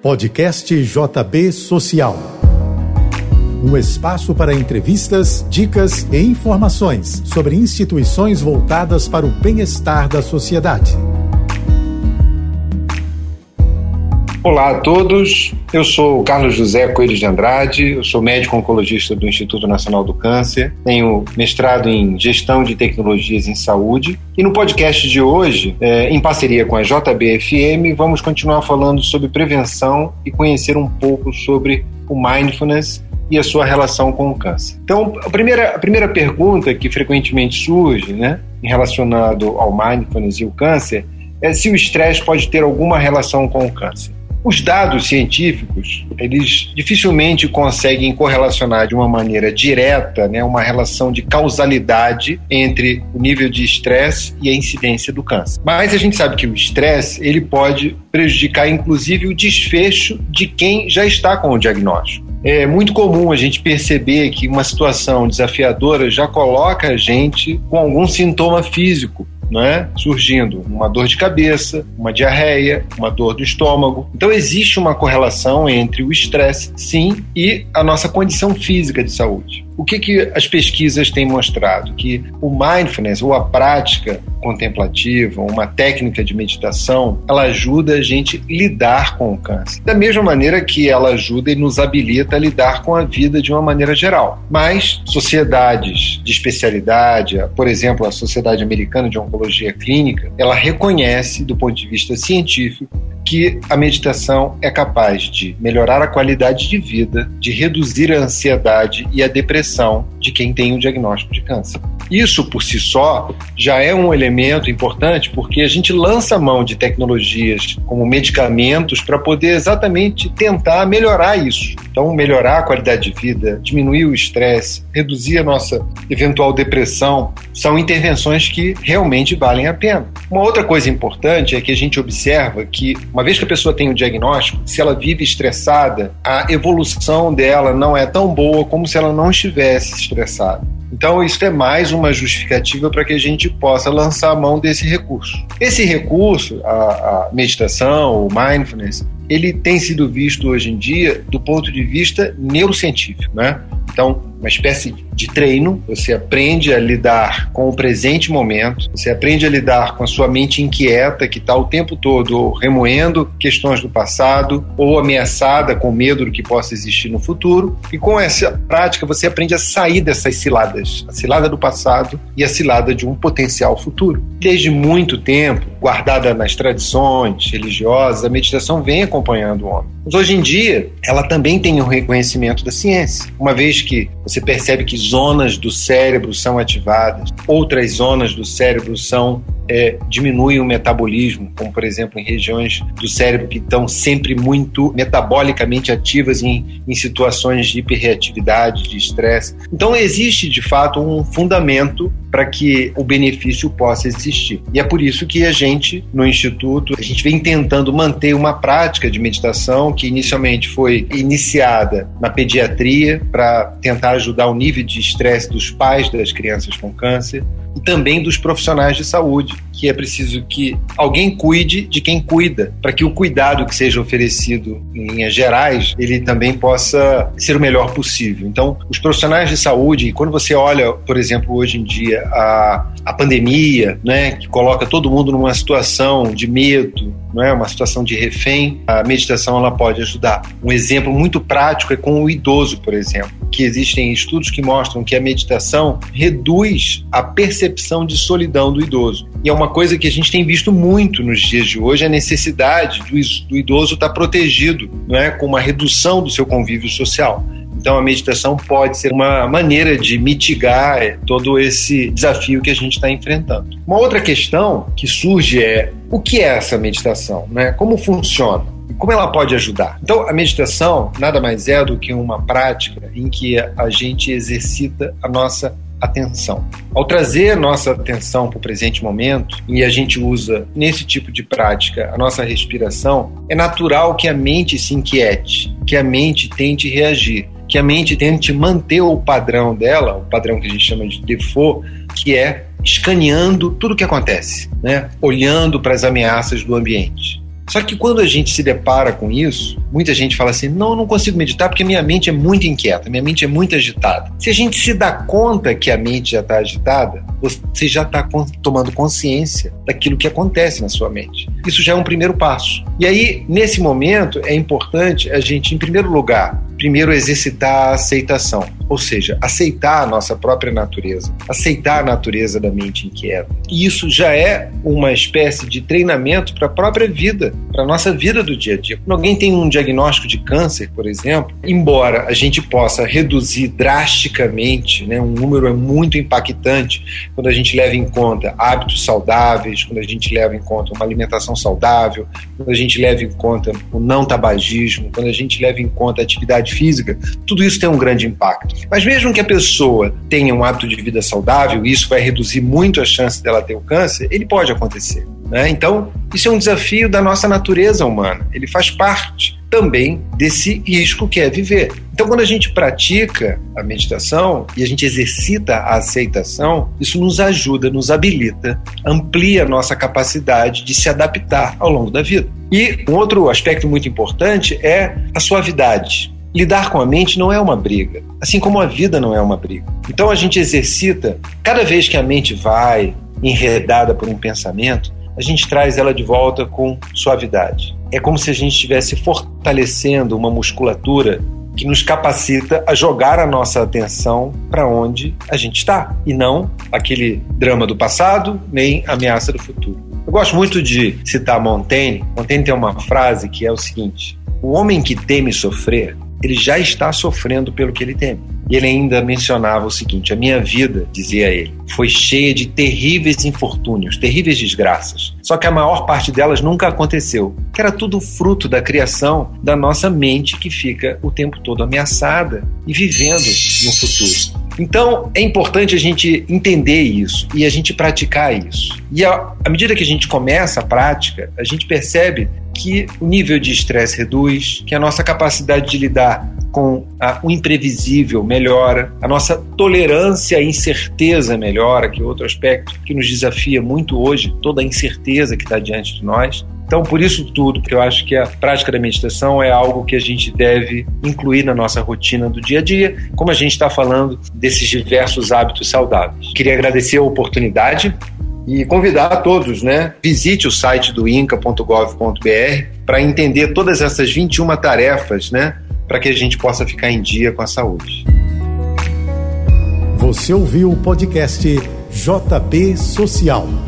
Podcast JB Social. Um espaço para entrevistas, dicas e informações sobre instituições voltadas para o bem-estar da sociedade. Olá a todos, eu sou Carlos José Coelho de Andrade, eu sou médico oncologista do Instituto Nacional do Câncer, tenho mestrado em Gestão de Tecnologias em Saúde e no podcast de hoje, é, em parceria com a JBFM, vamos continuar falando sobre prevenção e conhecer um pouco sobre o mindfulness e a sua relação com o câncer. Então, a primeira, a primeira pergunta que frequentemente surge, né, relacionado ao mindfulness e o câncer, é se o estresse pode ter alguma relação com o câncer. Os dados científicos, eles dificilmente conseguem correlacionar de uma maneira direta né, uma relação de causalidade entre o nível de estresse e a incidência do câncer. Mas a gente sabe que o estresse ele pode prejudicar inclusive o desfecho de quem já está com o diagnóstico. É muito comum a gente perceber que uma situação desafiadora já coloca a gente com algum sintoma físico né, surgindo uma dor de cabeça, uma diarreia, uma dor do estômago. Então existe uma correlação entre o estresse, sim, e a nossa condição física de saúde. O que, que as pesquisas têm mostrado? Que o mindfulness, ou a prática contemplativa, uma técnica de meditação, ela ajuda a gente a lidar com o câncer. Da mesma maneira que ela ajuda e nos habilita a lidar com a vida de uma maneira geral. Mas sociedades de especialidade, por exemplo, a Sociedade Americana de Oncologia Clínica, ela reconhece, do ponto de vista científico, que a meditação é capaz de melhorar a qualidade de vida, de reduzir a ansiedade e a depressão de quem tem o diagnóstico de câncer. Isso por si só já é um elemento importante porque a gente lança a mão de tecnologias como medicamentos para poder exatamente tentar melhorar isso. Então, melhorar a qualidade de vida, diminuir o estresse, reduzir a nossa eventual depressão, são intervenções que realmente valem a pena. Uma outra coisa importante é que a gente observa que, uma vez que a pessoa tem o diagnóstico, se ela vive estressada, a evolução dela não é tão boa como se ela não estivesse estressada. Então, isso é mais uma justificativa para que a gente possa lançar a mão desse recurso. Esse recurso, a, a meditação, o mindfulness, ele tem sido visto hoje em dia do ponto de vista neurocientífico, né? Então, uma espécie de treino, você aprende a lidar com o presente momento, você aprende a lidar com a sua mente inquieta, que está o tempo todo remoendo questões do passado ou ameaçada com medo do que possa existir no futuro. E com essa prática, você aprende a sair dessas ciladas, a cilada do passado e a cilada de um potencial futuro. Desde muito tempo, guardada nas tradições religiosas, a meditação vem acompanhando o homem. Mas hoje em dia, ela também tem um reconhecimento da ciência, uma vez que você percebe que zonas do cérebro são ativadas, outras zonas do cérebro são é, diminuem o metabolismo, como por exemplo em regiões do cérebro que estão sempre muito metabolicamente ativas em, em situações de hiperreatividade, de estresse. Então existe de fato um fundamento para que o benefício possa existir. E é por isso que a gente, no Instituto, a gente vem tentando manter uma prática de meditação que inicialmente foi iniciada na pediatria para tentar ajudar o nível de estresse dos pais das crianças com câncer e também dos profissionais de saúde, que é preciso que alguém cuide de quem cuida, para que o cuidado que seja oferecido em linhas gerais, ele também possa ser o melhor possível. Então, os profissionais de saúde, quando você olha, por exemplo, hoje em dia a, a pandemia, né, que coloca todo mundo numa situação de medo, não é uma situação de refém, a meditação ela pode ajudar. Um exemplo muito prático é com o idoso, por exemplo, que existem estudos que mostram que a meditação reduz a percepção de solidão do idoso. E é uma coisa que a gente tem visto muito nos dias de hoje, a necessidade do idoso estar protegido, não é, com uma redução do seu convívio social. Então, a meditação pode ser uma maneira de mitigar todo esse desafio que a gente está enfrentando. Uma outra questão que surge é o que é essa meditação? Né? Como funciona? Como ela pode ajudar? Então, a meditação nada mais é do que uma prática em que a gente exercita a nossa atenção. Ao trazer nossa atenção para o presente momento e a gente usa nesse tipo de prática a nossa respiração, é natural que a mente se inquiete, que a mente tente reagir que a mente tente manter o padrão dela, o padrão que a gente chama de default, que é escaneando tudo o que acontece, né? olhando para as ameaças do ambiente. Só que quando a gente se depara com isso, muita gente fala assim: não, eu não consigo meditar porque minha mente é muito inquieta, minha mente é muito agitada. Se a gente se dá conta que a mente já está agitada, você já está tomando consciência daquilo que acontece na sua mente. Isso já é um primeiro passo. E aí, nesse momento, é importante a gente, em primeiro lugar, primeiro exercitar a aceitação, ou seja, aceitar a nossa própria natureza, aceitar a natureza da mente inquieta. E isso já é uma espécie de treinamento para a própria vida, para a nossa vida do dia a dia. Quando alguém tem um diagnóstico de câncer, por exemplo, embora a gente possa reduzir drasticamente, né, um número é muito impactante quando a gente leva em conta hábitos saudáveis, quando a gente leva em conta uma alimentação saudável, quando a gente leva em conta o não tabagismo, quando a gente leva em conta a atividade atividade física, tudo isso tem um grande impacto. Mas mesmo que a pessoa tenha um hábito de vida saudável, e isso vai reduzir muito a chance dela ter o câncer, ele pode acontecer. Né? Então, isso é um desafio da nossa natureza humana. Ele faz parte também desse risco que é viver. Então, quando a gente pratica a meditação e a gente exercita a aceitação, isso nos ajuda, nos habilita, amplia a nossa capacidade de se adaptar ao longo da vida. E um outro aspecto muito importante é a suavidade. Lidar com a mente não é uma briga, assim como a vida não é uma briga. Então a gente exercita, cada vez que a mente vai enredada por um pensamento, a gente traz ela de volta com suavidade. É como se a gente estivesse fortalecendo uma musculatura que nos capacita a jogar a nossa atenção para onde a gente está e não aquele drama do passado nem ameaça do futuro. Eu gosto muito de citar Montaigne. Montaigne tem uma frase que é o seguinte: O homem que teme sofrer ele já está sofrendo pelo que ele teme. E ele ainda mencionava o seguinte: a minha vida, dizia ele, foi cheia de terríveis infortúnios, terríveis desgraças. Só que a maior parte delas nunca aconteceu, que era tudo fruto da criação da nossa mente que fica o tempo todo ameaçada e vivendo no futuro. Então, é importante a gente entender isso e a gente praticar isso. E à medida que a gente começa a prática, a gente percebe que o nível de estresse reduz, que a nossa capacidade de lidar com a, o imprevisível melhora, a nossa tolerância à incerteza melhora, que é outro aspecto que nos desafia muito hoje, toda a incerteza que está diante de nós. Então, por isso tudo, que eu acho que a prática da meditação é algo que a gente deve incluir na nossa rotina do dia a dia, como a gente está falando desses diversos hábitos saudáveis. Queria agradecer a oportunidade e convidar a todos, né? Visite o site do inca.gov.br para entender todas essas 21 tarefas, né? Para que a gente possa ficar em dia com a saúde. Você ouviu o podcast JB Social.